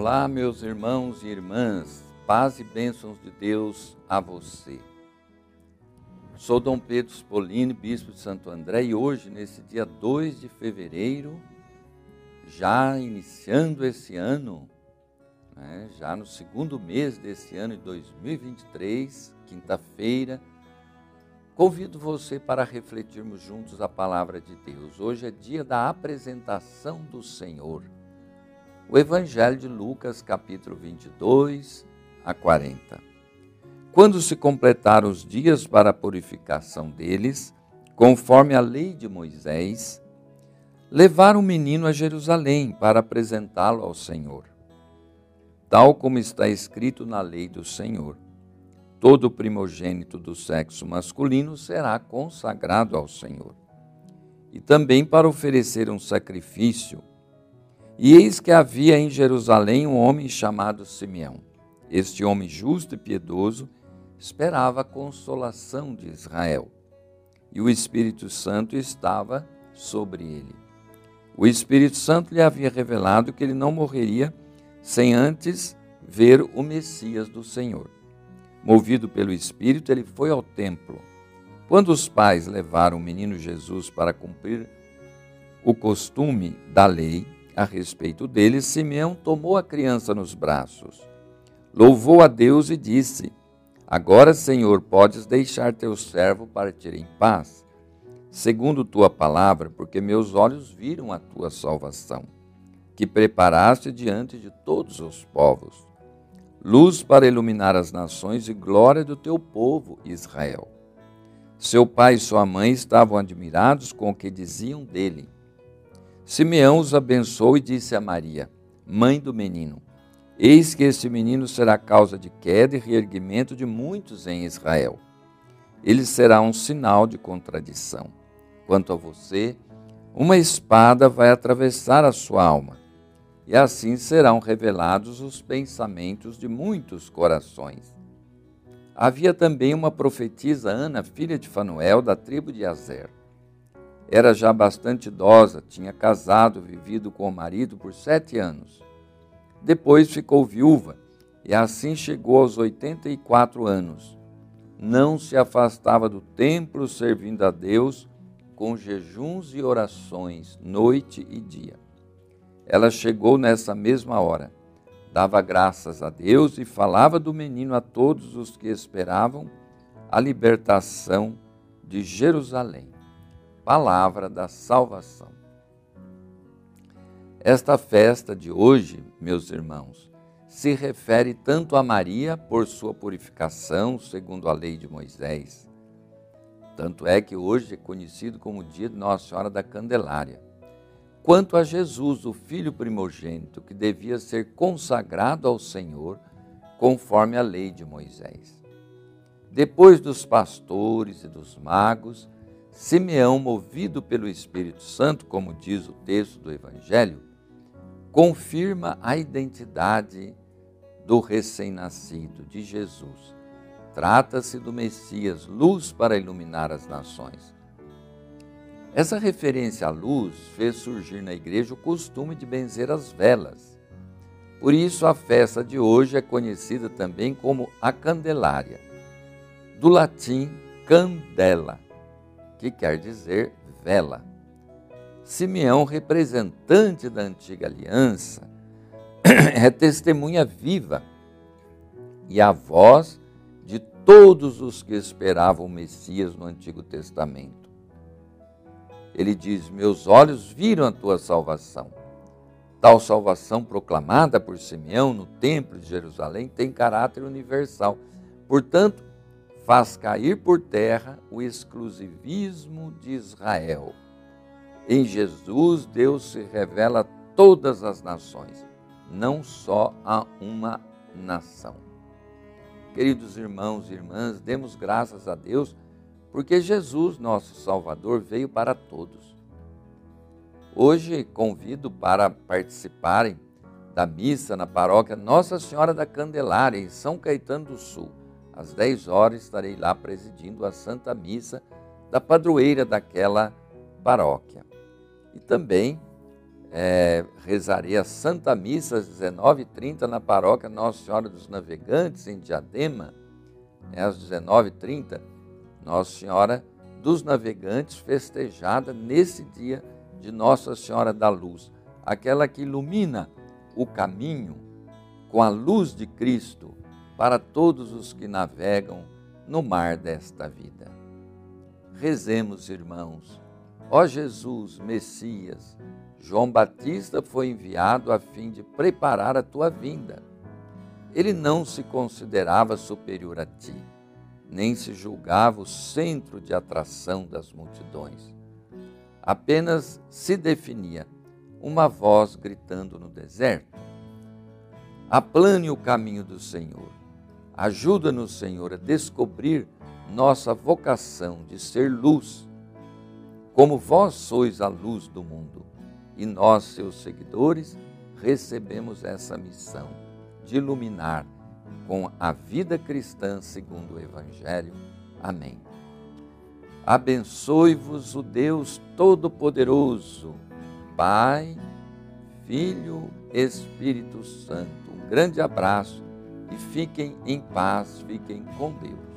Olá, meus irmãos e irmãs, paz e bênçãos de Deus a você. Sou Dom Pedro Spolini, bispo de Santo André, e hoje, nesse dia 2 de fevereiro, já iniciando esse ano, né, já no segundo mês desse ano de 2023, quinta-feira, convido você para refletirmos juntos a palavra de Deus. Hoje é dia da apresentação do Senhor o Evangelho de Lucas, capítulo 22 a 40. Quando se completaram os dias para a purificação deles, conforme a lei de Moisés, levaram o menino a Jerusalém para apresentá-lo ao Senhor. Tal como está escrito na lei do Senhor, todo primogênito do sexo masculino será consagrado ao Senhor. E também para oferecer um sacrifício e eis que havia em Jerusalém um homem chamado Simeão. Este homem justo e piedoso esperava a consolação de Israel. E o Espírito Santo estava sobre ele. O Espírito Santo lhe havia revelado que ele não morreria sem antes ver o Messias do Senhor. Movido pelo Espírito, ele foi ao templo. Quando os pais levaram o menino Jesus para cumprir o costume da lei, a respeito dele, Simeão tomou a criança nos braços, louvou a Deus e disse: Agora, Senhor, podes deixar teu servo partir em paz, segundo tua palavra, porque meus olhos viram a tua salvação, que preparaste diante de todos os povos, luz para iluminar as nações e glória do teu povo, Israel. Seu pai e sua mãe estavam admirados com o que diziam dele. Simeão os abençoou e disse a Maria, mãe do menino: Eis que este menino será causa de queda e reerguimento de muitos em Israel. Ele será um sinal de contradição. Quanto a você, uma espada vai atravessar a sua alma, e assim serão revelados os pensamentos de muitos corações. Havia também uma profetisa Ana, filha de Fanuel, da tribo de Azer. Era já bastante idosa, tinha casado, vivido com o marido por sete anos. Depois ficou viúva e assim chegou aos 84 anos. Não se afastava do templo servindo a Deus com jejuns e orações, noite e dia. Ela chegou nessa mesma hora, dava graças a Deus e falava do menino a todos os que esperavam a libertação de Jerusalém palavra da salvação. Esta festa de hoje, meus irmãos, se refere tanto a Maria por sua purificação, segundo a lei de Moisés. Tanto é que hoje é conhecido como o dia de Nossa Senhora da Candelária. Quanto a Jesus, o filho primogênito, que devia ser consagrado ao Senhor, conforme a lei de Moisés. Depois dos pastores e dos magos, Simeão, movido pelo Espírito Santo, como diz o texto do Evangelho, confirma a identidade do recém-nascido, de Jesus. Trata-se do Messias, luz para iluminar as nações. Essa referência à luz fez surgir na igreja o costume de benzer as velas. Por isso, a festa de hoje é conhecida também como a Candelária, do latim candela que quer dizer vela. Simeão, representante da antiga aliança, é testemunha viva e a voz de todos os que esperavam o Messias no Antigo Testamento. Ele diz: Meus olhos viram a tua salvação. Tal salvação proclamada por Simeão no Templo de Jerusalém tem caráter universal. Portanto, faz cair por terra o exclusivismo de Israel. Em Jesus, Deus se revela a todas as nações, não só a uma nação. Queridos irmãos e irmãs, demos graças a Deus porque Jesus, nosso Salvador, veio para todos. Hoje convido para participarem da missa na paróquia Nossa Senhora da Candelária, em São Caetano do Sul às 10 horas estarei lá presidindo a Santa Missa da padroeira daquela paróquia. E também é, rezarei a Santa Missa às 19h30 na paróquia Nossa Senhora dos Navegantes, em Diadema, é, às 19h30, Nossa Senhora dos Navegantes, festejada nesse dia de Nossa Senhora da Luz, aquela que ilumina o caminho com a luz de Cristo para todos os que navegam no mar desta vida. Rezemos, irmãos. Ó Jesus, Messias, João Batista foi enviado a fim de preparar a tua vinda. Ele não se considerava superior a ti, nem se julgava o centro de atração das multidões. Apenas se definia uma voz gritando no deserto: Aplane o caminho do Senhor. Ajuda-nos, Senhor, a descobrir nossa vocação de ser luz, como vós sois a luz do mundo e nós, seus seguidores, recebemos essa missão de iluminar com a vida cristã segundo o Evangelho. Amém. Abençoe-vos o Deus Todo-Poderoso, Pai, Filho, Espírito Santo. Um grande abraço e fiquem em paz, fiquem com Deus.